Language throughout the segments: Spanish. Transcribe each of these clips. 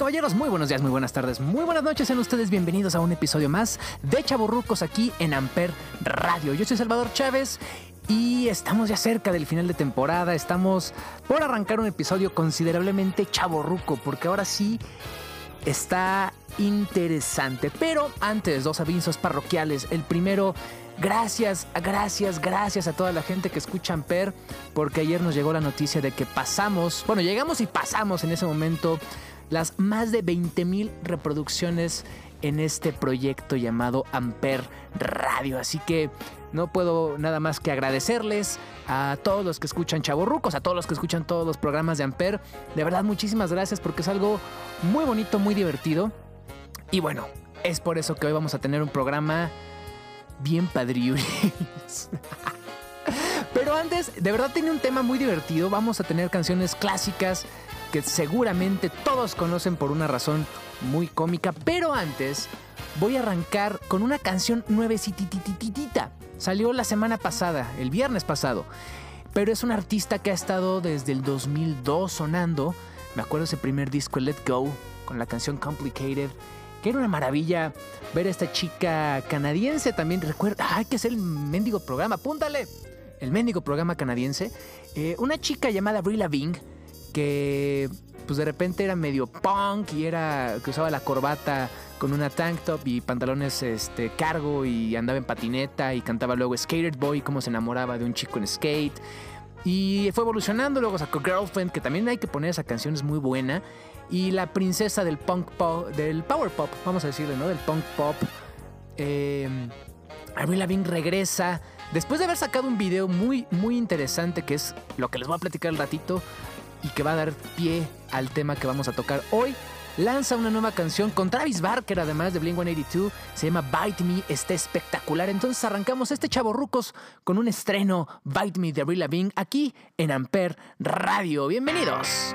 Caballeros, muy buenos días, muy buenas tardes, muy buenas noches. Sean ustedes bienvenidos a un episodio más de Chaborrucos aquí en Amper Radio. Yo soy Salvador Chávez y estamos ya cerca del final de temporada. Estamos por arrancar un episodio considerablemente chaborruco, porque ahora sí está interesante. Pero antes, dos avisos parroquiales. El primero, gracias, gracias, gracias a toda la gente que escucha Amper, porque ayer nos llegó la noticia de que pasamos, bueno, llegamos y pasamos en ese momento las más de 20.000 reproducciones en este proyecto llamado Amper Radio. Así que no puedo nada más que agradecerles a todos los que escuchan Chavorrucos, a todos los que escuchan todos los programas de Amper. De verdad, muchísimas gracias porque es algo muy bonito, muy divertido. Y bueno, es por eso que hoy vamos a tener un programa bien padriuris. Pero antes, de verdad tiene un tema muy divertido. Vamos a tener canciones clásicas que seguramente todos conocen por una razón muy cómica. Pero antes, voy a arrancar con una canción nuevecitititita. Salió la semana pasada, el viernes pasado. Pero es un artista que ha estado desde el 2002 sonando. Me acuerdo ese primer disco, Let Go, con la canción Complicated. Que era una maravilla ver a esta chica canadiense también. Recuerda, hay que hacer el mendigo programa, apúntale. El mendigo programa canadiense. Eh, una chica llamada Brie Lavigne que pues de repente era medio punk y era que usaba la corbata con una tank top y pantalones este cargo y andaba en patineta y cantaba luego Skater Boy cómo se enamoraba de un chico en skate. Y fue evolucionando luego sacó Girlfriend que también hay que poner esa canción es muy buena. Y la princesa del punk pop del power pop vamos a decirle no del punk pop. Eh, Avril Lavigne regresa. Después de haber sacado un video muy muy interesante que es lo que les voy a platicar al ratito y que va a dar pie al tema que vamos a tocar hoy. Lanza una nueva canción con Travis Barker, además de Blink 182. Se llama Bite Me, está espectacular. Entonces arrancamos este chavo rucos con un estreno Bite Me de Avril Lavigne aquí en Amper Radio. Bienvenidos.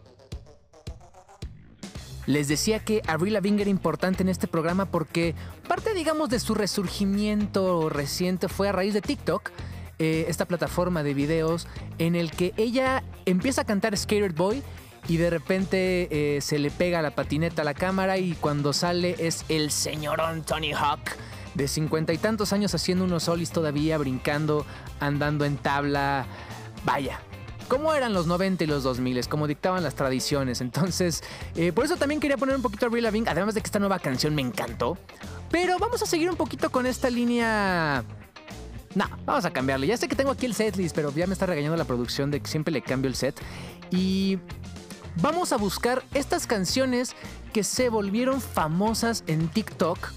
Les decía que Avril Lavigne era importante en este programa porque parte, digamos, de su resurgimiento reciente fue a raíz de TikTok, eh, esta plataforma de videos en el que ella empieza a cantar Skater Boy y de repente eh, se le pega la patineta a la cámara y cuando sale es el señorón Tony Hawk de cincuenta y tantos años haciendo unos solis todavía, brincando, andando en tabla. Vaya, cómo eran los 90 y los 2000, como dictaban las tradiciones. Entonces, eh, por eso también quería poner un poquito a Avril Lavigne, además de que esta nueva canción me encantó. Pero vamos a seguir un poquito con esta línea... No, vamos a cambiarle. Ya sé que tengo aquí el setlist, pero ya me está regañando la producción de que siempre le cambio el set. Y vamos a buscar estas canciones que se volvieron famosas en TikTok,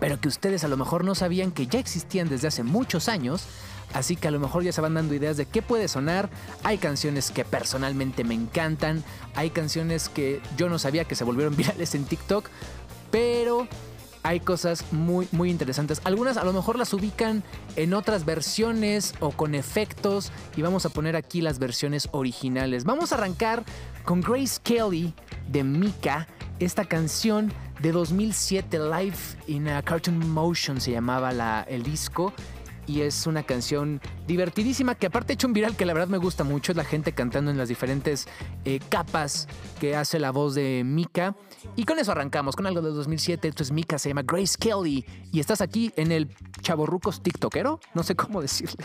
pero que ustedes a lo mejor no sabían que ya existían desde hace muchos años. Así que a lo mejor ya se van dando ideas de qué puede sonar. Hay canciones que personalmente me encantan. Hay canciones que yo no sabía que se volvieron virales en TikTok. Pero hay cosas muy, muy interesantes. Algunas a lo mejor las ubican en otras versiones o con efectos. Y vamos a poner aquí las versiones originales. Vamos a arrancar con Grace Kelly de Mika. Esta canción de 2007, Live in a Cartoon Motion se llamaba la, el disco y es una canción divertidísima que aparte ha hecho un viral que la verdad me gusta mucho, es la gente cantando en las diferentes eh, capas que hace la voz de Mika. Y con eso arrancamos, con algo de 2007, esto es Mika, se llama Grace Kelly y estás aquí en el Chaborrucos TikTokero, no sé cómo decirle.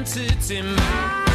identity.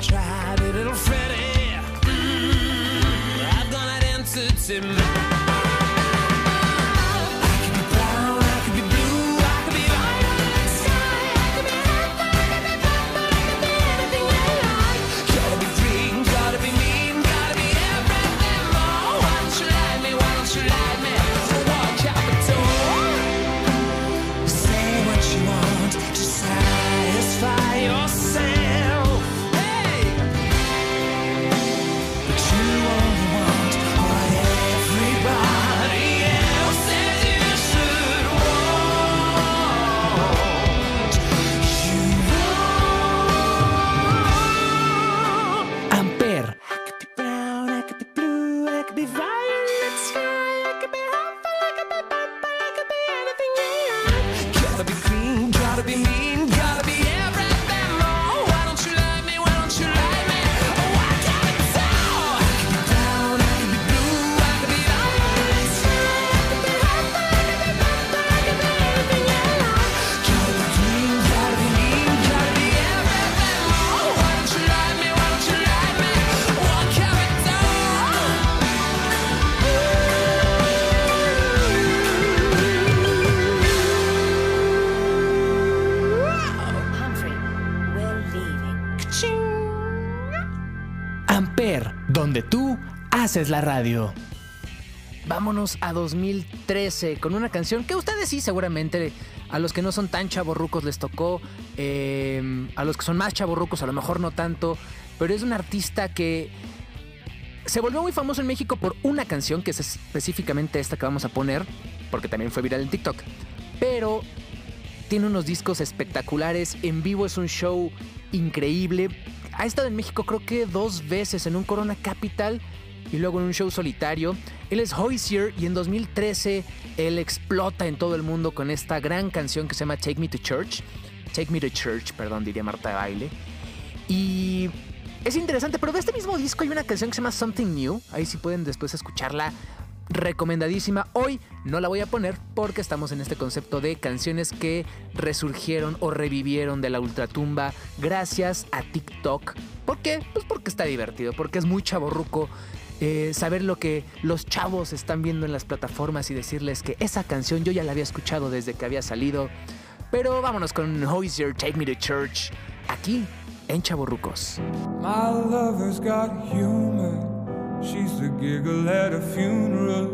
tried it, little Freddy. Mm -hmm. I've got an answer to my. Haces la radio. vámonos a 2013 con una canción que ustedes sí seguramente, a los que no son tan chavorrucos les tocó, eh, a los que son más chavorrucos a lo mejor no tanto, pero es un artista que se volvió muy famoso en México por una canción, que es específicamente esta que vamos a poner, porque también fue viral en TikTok, pero tiene unos discos espectaculares, en vivo es un show increíble. Ha estado en México creo que dos veces en un Corona Capital y luego en un show solitario. Él es Hoisier y en 2013 él explota en todo el mundo con esta gran canción que se llama Take Me to Church. Take Me to Church, perdón, diría Marta de Baile. Y es interesante, pero de este mismo disco hay una canción que se llama Something New. Ahí sí pueden después escucharla. Recomendadísima. Hoy no la voy a poner porque estamos en este concepto de canciones que resurgieron o revivieron de la ultratumba gracias a TikTok. ¿Por qué? Pues porque está divertido, porque es muy chaborruco. Eh, saber lo que los chavos están viendo en las plataformas y decirles que esa canción yo ya la había escuchado desde que había salido. Pero vámonos con Hoisier, Take Me to Church, aquí en Chaborrucos. My lover's got humor. She's the giggle at a funeral.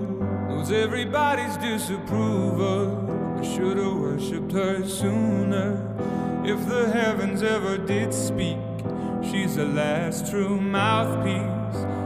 Knows everybody's disapproval. I should have worshipped her sooner. If the heavens ever did speak, she's the last true mouthpiece.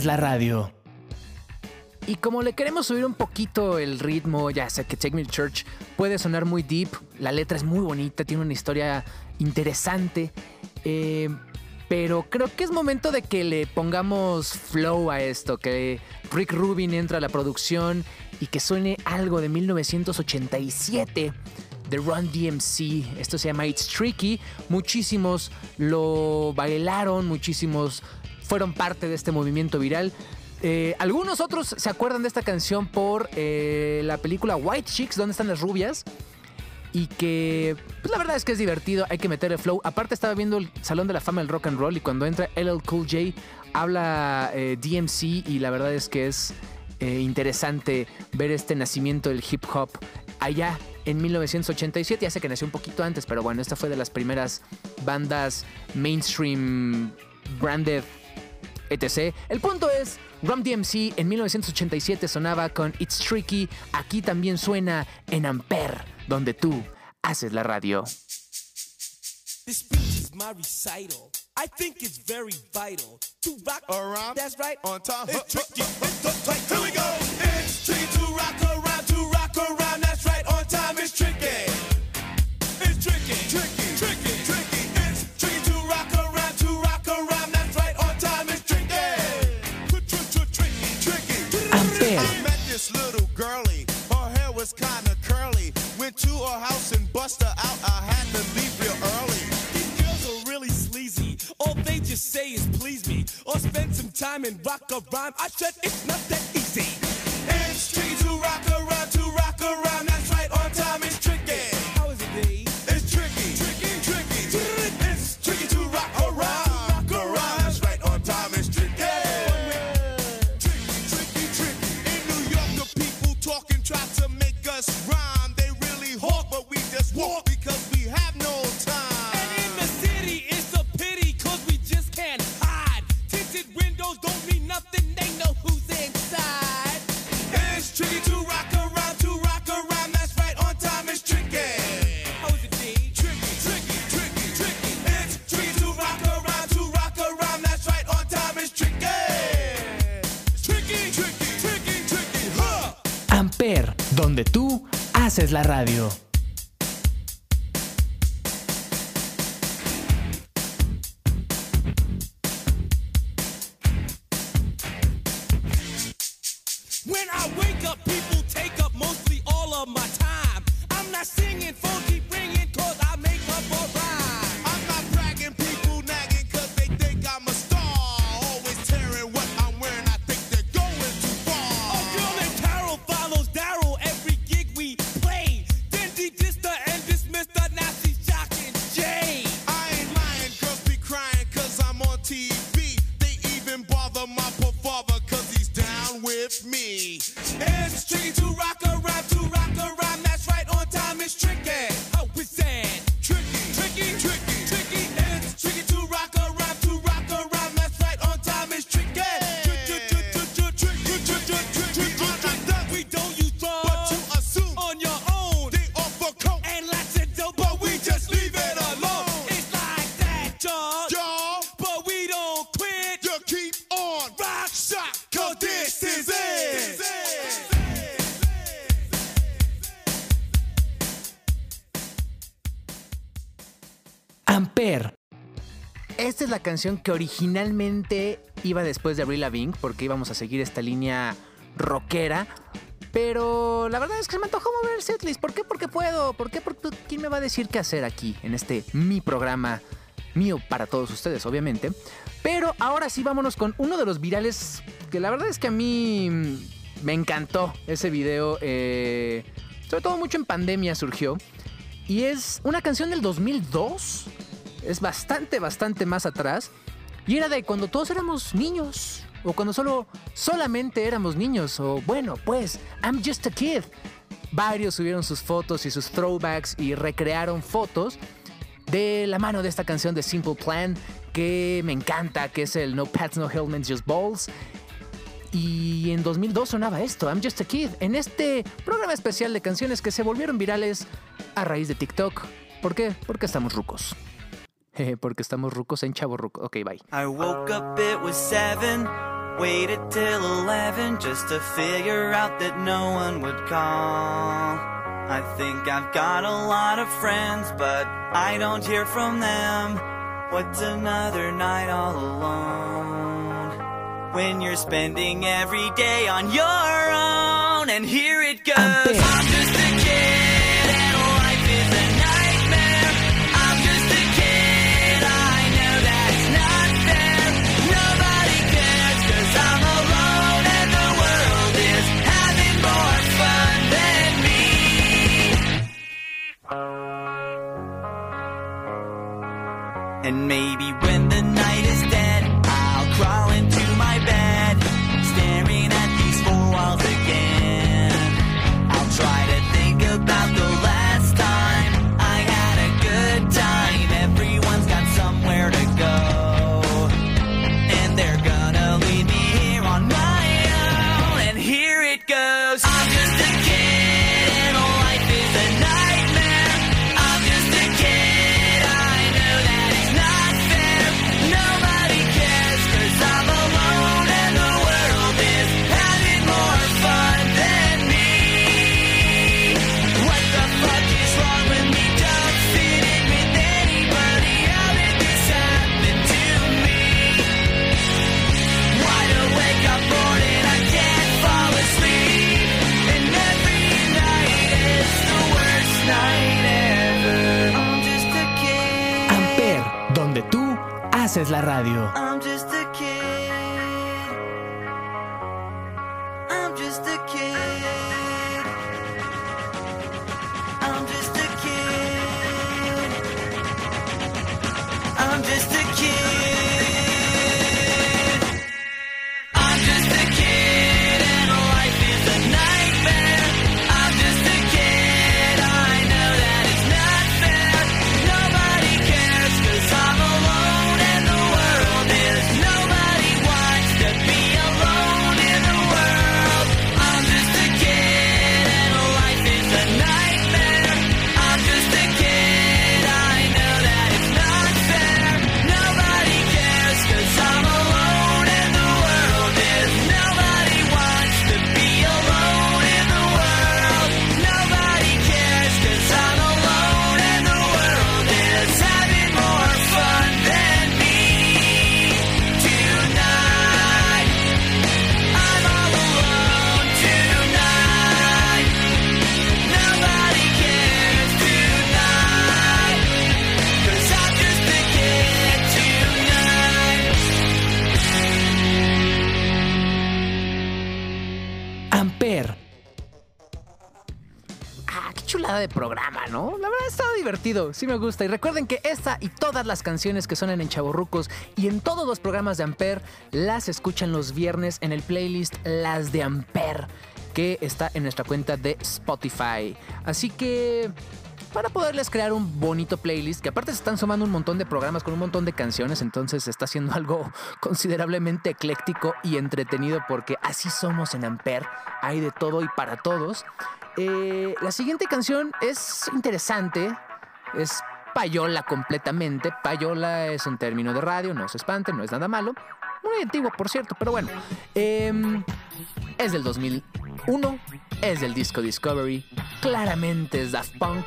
haces la radio. Y como le queremos subir un poquito el ritmo, ya sé que Take Me to Church puede sonar muy deep, la letra es muy bonita, tiene una historia interesante, eh, pero creo que es momento de que le pongamos flow a esto, que Rick Rubin entra a la producción y que suene algo de 1987 de Run DMC. Esto se llama It's Tricky. Muchísimos lo bailaron, muchísimos fueron parte de este movimiento viral. Eh, algunos otros se acuerdan de esta canción por eh, la película White Chicks, ¿Dónde están las rubias? Y que, pues la verdad es que es divertido, hay que meterle flow. Aparte estaba viendo el Salón de la Fama del Rock and Roll y cuando entra LL Cool J habla eh, DMC y la verdad es que es interesante ver este nacimiento del hip hop allá en 1987. Ya sé que nació un poquito antes, pero bueno, esta fue de las primeras bandas mainstream branded etc. El punto es, Rum DMC en 1987 sonaba con It's Tricky, aquí también suena en Ampere, donde tú haces la radio. This speech is my recital. I think it's very vital to rock around. That's right. On time. It's tricky. It's the right. Here we go. Girlie. Her hair was kinda curly. Went to her house and bust her out. I had to leave real early. These girls are really sleazy. All they just say is please me or spend some time and rock a rhyme. I said it's not that easy. It's tricky to rock around, to rock around. La radio. Canción que originalmente iba después de Avril Lavigne, porque íbamos a seguir esta línea rockera. Pero la verdad es que se me antojó mover el setlist. ¿Por qué? Porque puedo. ¿Por qué? ¿quién me va a decir qué hacer aquí en este mi programa mío para todos ustedes, obviamente? Pero ahora sí vámonos con uno de los virales que la verdad es que a mí mm, me encantó ese video. eh, sobre todo mucho en pandemia surgió. Y es una canción del 2002. Es bastante, bastante más atrás. Y era de cuando todos éramos niños. O cuando solo, solamente éramos niños. O bueno, pues, I'm just a kid. Varios subieron sus fotos y sus throwbacks y recrearon fotos de la mano de esta canción de Simple Plan que me encanta, que es el No Pats, No Helmets, Just Balls. Y en 2002 sonaba esto, I'm Just a Kid, en este programa especial de canciones que se volvieron virales a raíz de TikTok. ¿Por qué? Porque estamos rucos. porque estamos rucos en chavo ruco. Ok, bye. I woke up, it was seven. Waited till eleven just to figure out that no one would call. I think I've got a lot of friends, but I don't hear from them. What's another night all alone? When you're spending every day on your own, and here it goes. And maybe haces la radio. De programa, ¿no? La verdad ha estado divertido, sí me gusta. Y recuerden que esta y todas las canciones que suenan en Chavorrucos y en todos los programas de Amper las escuchan los viernes en el playlist Las de Amper, que está en nuestra cuenta de Spotify. Así que para poderles crear un bonito playlist, que aparte se están sumando un montón de programas con un montón de canciones, entonces está haciendo algo considerablemente ecléctico y entretenido porque así somos en Amper, hay de todo y para todos. Eh, la siguiente canción es interesante, es payola completamente, payola es un término de radio, no se espanten, no es nada malo, muy antiguo por cierto, pero bueno, Em, es del 2001, es del disco Discovery, claramente es Daft Punk.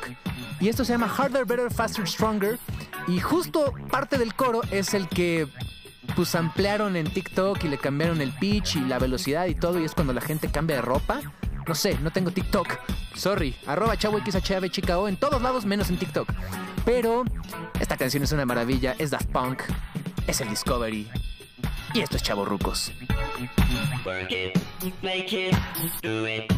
Y esto se llama Harder, Better, Faster, Stronger. Y justo parte del coro es el que pues ampliaron en TikTok y le cambiaron el pitch y la velocidad y todo. Y es cuando la gente cambia de ropa. No sé, no tengo TikTok. Sorry. Arroba chavo XHAV chica O en todos lados menos en TikTok. Pero esta canción es una maravilla. Es Daft Punk. Es el Discovery. Y esto es Chavo Rucos. Do it,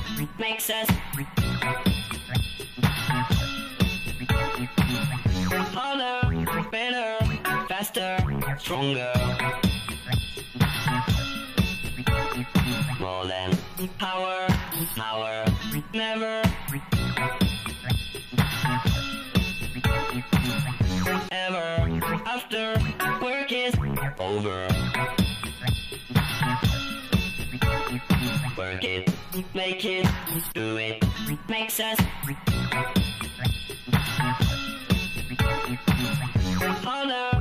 power, never. Ever after work is over. Work it, make it, do it, makes us harder,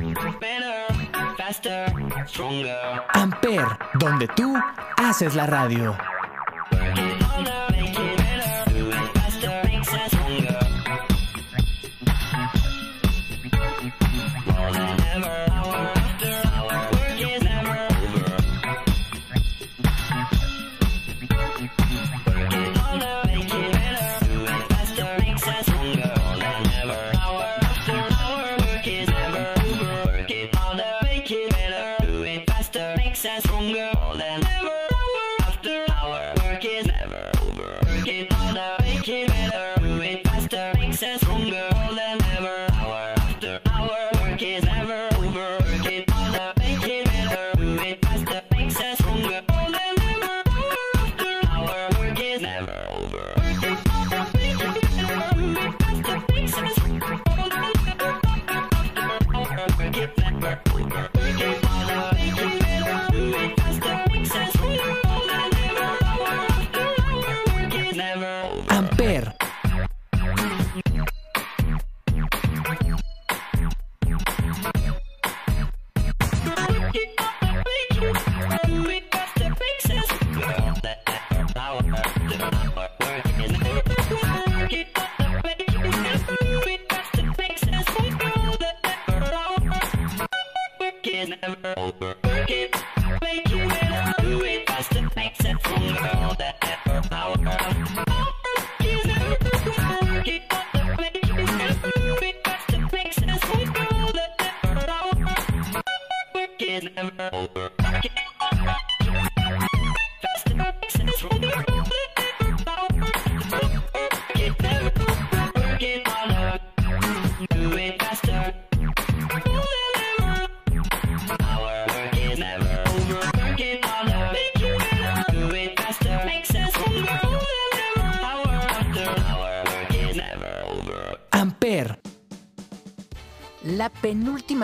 Amper, donde tú haces la radio.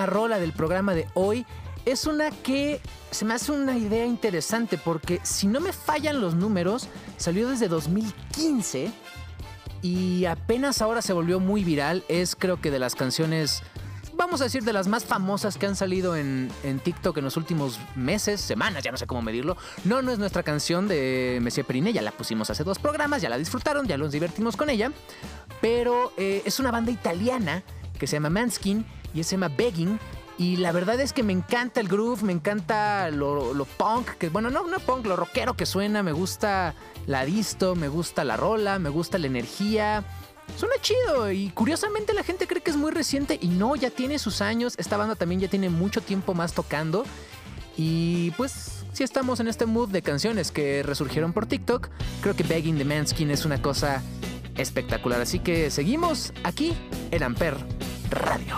Penúltima rola del programa de hoy es una que se me hace una idea interesante porque si no me fallan los números, salió desde 2015 y apenas ahora se volvió muy viral. Es creo que de las canciones, vamos a decir, de las más famosas que han salido en, en TikTok en los últimos meses, semanas, ya no sé cómo medirlo. No, no es nuestra canción de Messi Periné, ya la pusimos hace dos programas, ya la disfrutaron, ya nos divertimos con ella. Pero eh, es una banda italiana que se llama Manskin y se llama Begging. Y la verdad es que me encanta el groove, me encanta lo, lo punk, que bueno, no, no punk, lo rockero que suena, me gusta la disto, me gusta la rola, me gusta la energía. Suena chido y curiosamente la gente cree que es muy reciente y no, ya tiene sus años. Esta banda también ya tiene mucho tiempo más tocando. Y pues si estamos en este mood de canciones que resurgieron por TikTok, creo que Begging the Manskin es una cosa espectacular. Así que seguimos aquí en Amper Radio.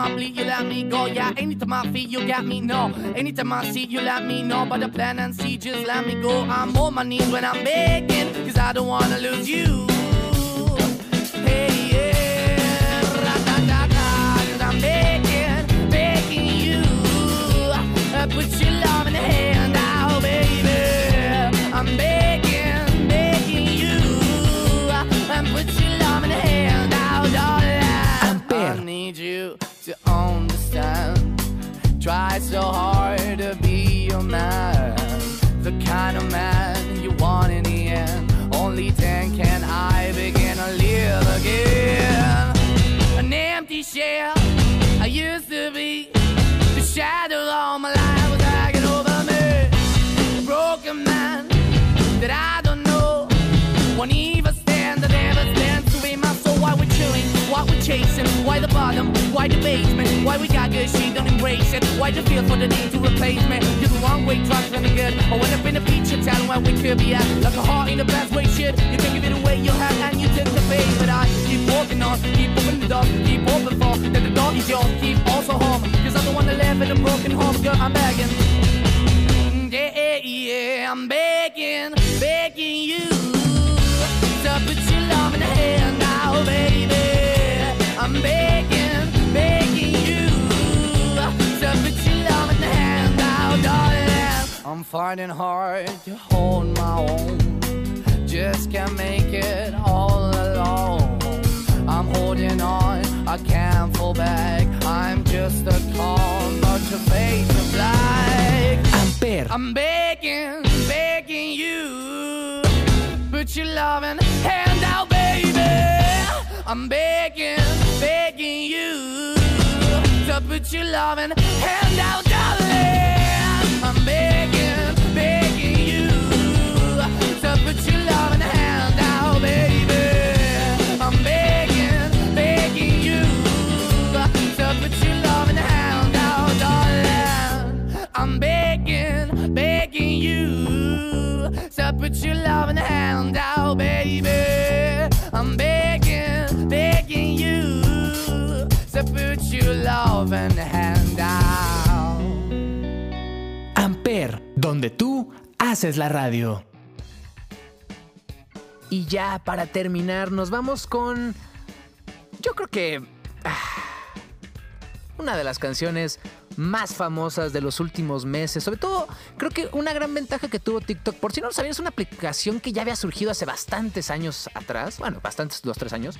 I bleed, you let me go. Yeah, anytime I feel, you got me. No, anytime I see, you let me know. But the plan and see, just let me go. I'm on my knees when I'm begging, cause I don't wanna lose you. Hey, yeah, ra-da-da-da, 'cause I'm begging, begging you. Uh, Put your why the basement, why we got good, she don't embrace it. Why the feel for the need to replace me? You're the wrong way, trying to good. I went up in a feature town where we could be at. Like a heart in the best way, shit. You can give it away, you have, and you take the bait. But I keep walking on, keep opening the door, keep open for that the door is yours, keep also home. Cause I'm the one that live in a broken home, girl, I'm begging. Mm, yeah, yeah, yeah, I'm begging, begging you finding hard to hold my own. Just can't make it all alone. I'm holding on, I can't fall back. I'm just a call, but your face of black. Amper. I'm begging, begging you. Put your loving hand out, baby. I'm begging, begging you. To put your loving hand out, darling. You. To put your loving hand out, darling. I'm begging, begging you to put your loving hand out, baby. I'm begging, begging you to put your loving hand out. Amper, donde tú haces la radio. Y ya para terminar, nos vamos con. Yo creo que. ah, una de las canciones más famosas de los últimos meses. Sobre todo, creo que una gran ventaja que tuvo TikTok. Por si no lo sabían, es una aplicación que ya había surgido hace bastantes años atrás. Bueno, bastantes, dos, tres años.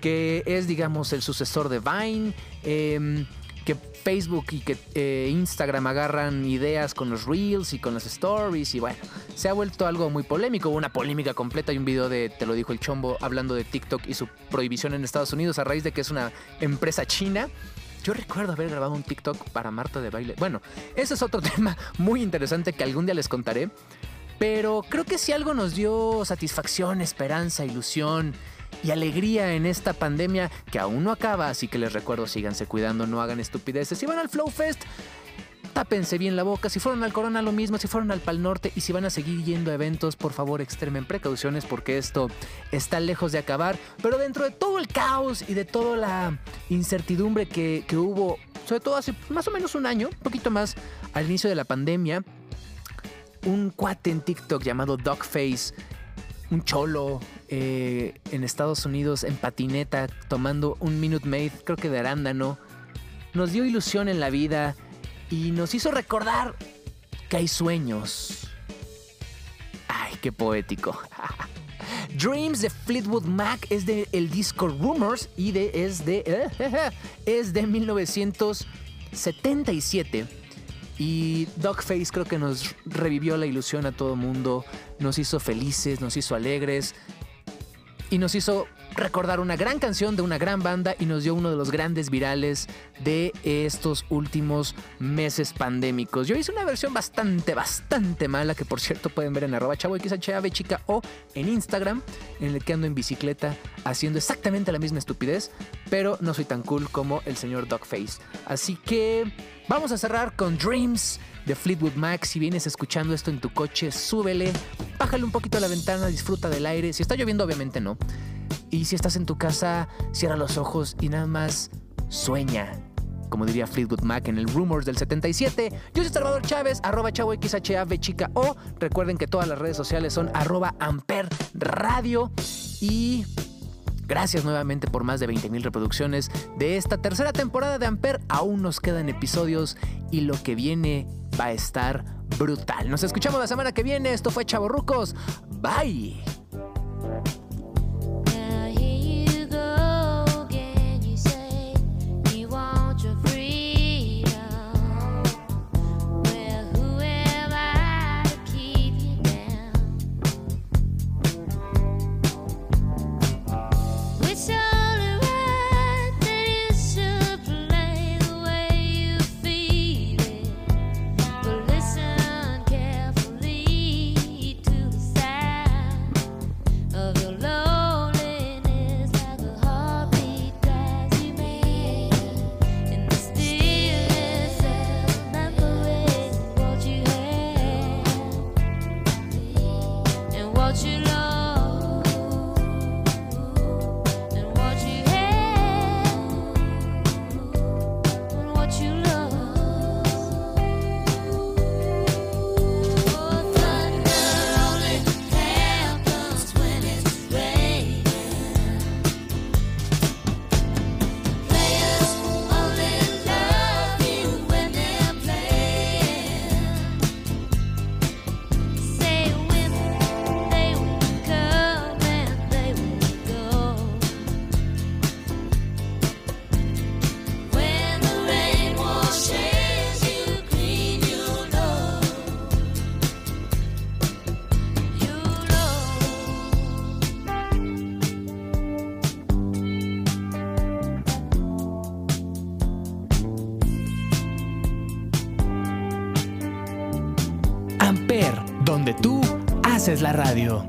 Que es, digamos, el sucesor de Vine. em, que Facebook y que eh, Instagram agarran ideas con los Reels y con las Stories. Y bueno, se ha vuelto algo muy polémico. Una polémica completa. Hay un video de Te lo dijo el chombo hablando de TikTok y su prohibición en Estados Unidos a raíz de que es una empresa china. Yo recuerdo haber grabado un TikTok para Marta de baile. Bueno, ese es otro tema muy interesante que algún día les contaré. Pero creo que si algo nos dio satisfacción, esperanza, ilusión y alegría en esta pandemia que aún no acaba, así que les recuerdo, síganse cuidando, no hagan estupideces. Si van al Flow Fest, tápense bien la boca. Si fueron al Corona, lo mismo. Si fueron al Pal Norte y si van a seguir yendo a eventos, por favor, extremen precauciones porque esto está lejos de acabar. Pero dentro de todo el caos y de toda la incertidumbre que, que hubo, sobre todo hace más o menos un año, un poquito más al inicio de la pandemia, un cuate en TikTok llamado Dogface, un cholo eh, en Estados Unidos en patineta tomando un Minute Maid, creo que de arándano, nos dio ilusión en la vida y nos hizo recordar que hay sueños. Ay, qué poético. Dreams de Fleetwood Mac es de el disco Rumors y de, es de es de 1977. Y Dogface creo que nos revivió la ilusión a todo mundo, nos hizo felices, nos hizo alegres y nos hizo recordar una gran canción de una gran banda y nos dio uno de los grandes virales de estos últimos meses pandémicos. Yo hice una versión bastante, bastante mala que por cierto pueden ver en arroba chavo chica o en Instagram en el que ando en bicicleta haciendo exactamente la misma estupidez, pero no soy tan cool como el señor Dogface. Así que vamos a cerrar con Dreams de Fleetwood Mac. Si vienes escuchando esto en tu coche, súbele, bájale un poquito a la ventana, disfruta del aire. Si está lloviendo, obviamente no. Y si estás en tu casa, cierra los ojos y nada más sueña. Como diría Fleetwood Mac en el Rumors del 77. Yo soy Salvador Chávez, arroba chavo XHAV chica o. Recuerden que todas las redes sociales son arroba amper radio. Y Gracias nuevamente por más de 20.000 reproducciones de esta tercera temporada de Amper. Aún nos quedan episodios y lo que viene va a estar brutal. Nos escuchamos la semana que viene. Esto fue Chavorrucos. Bye. Haces la radio.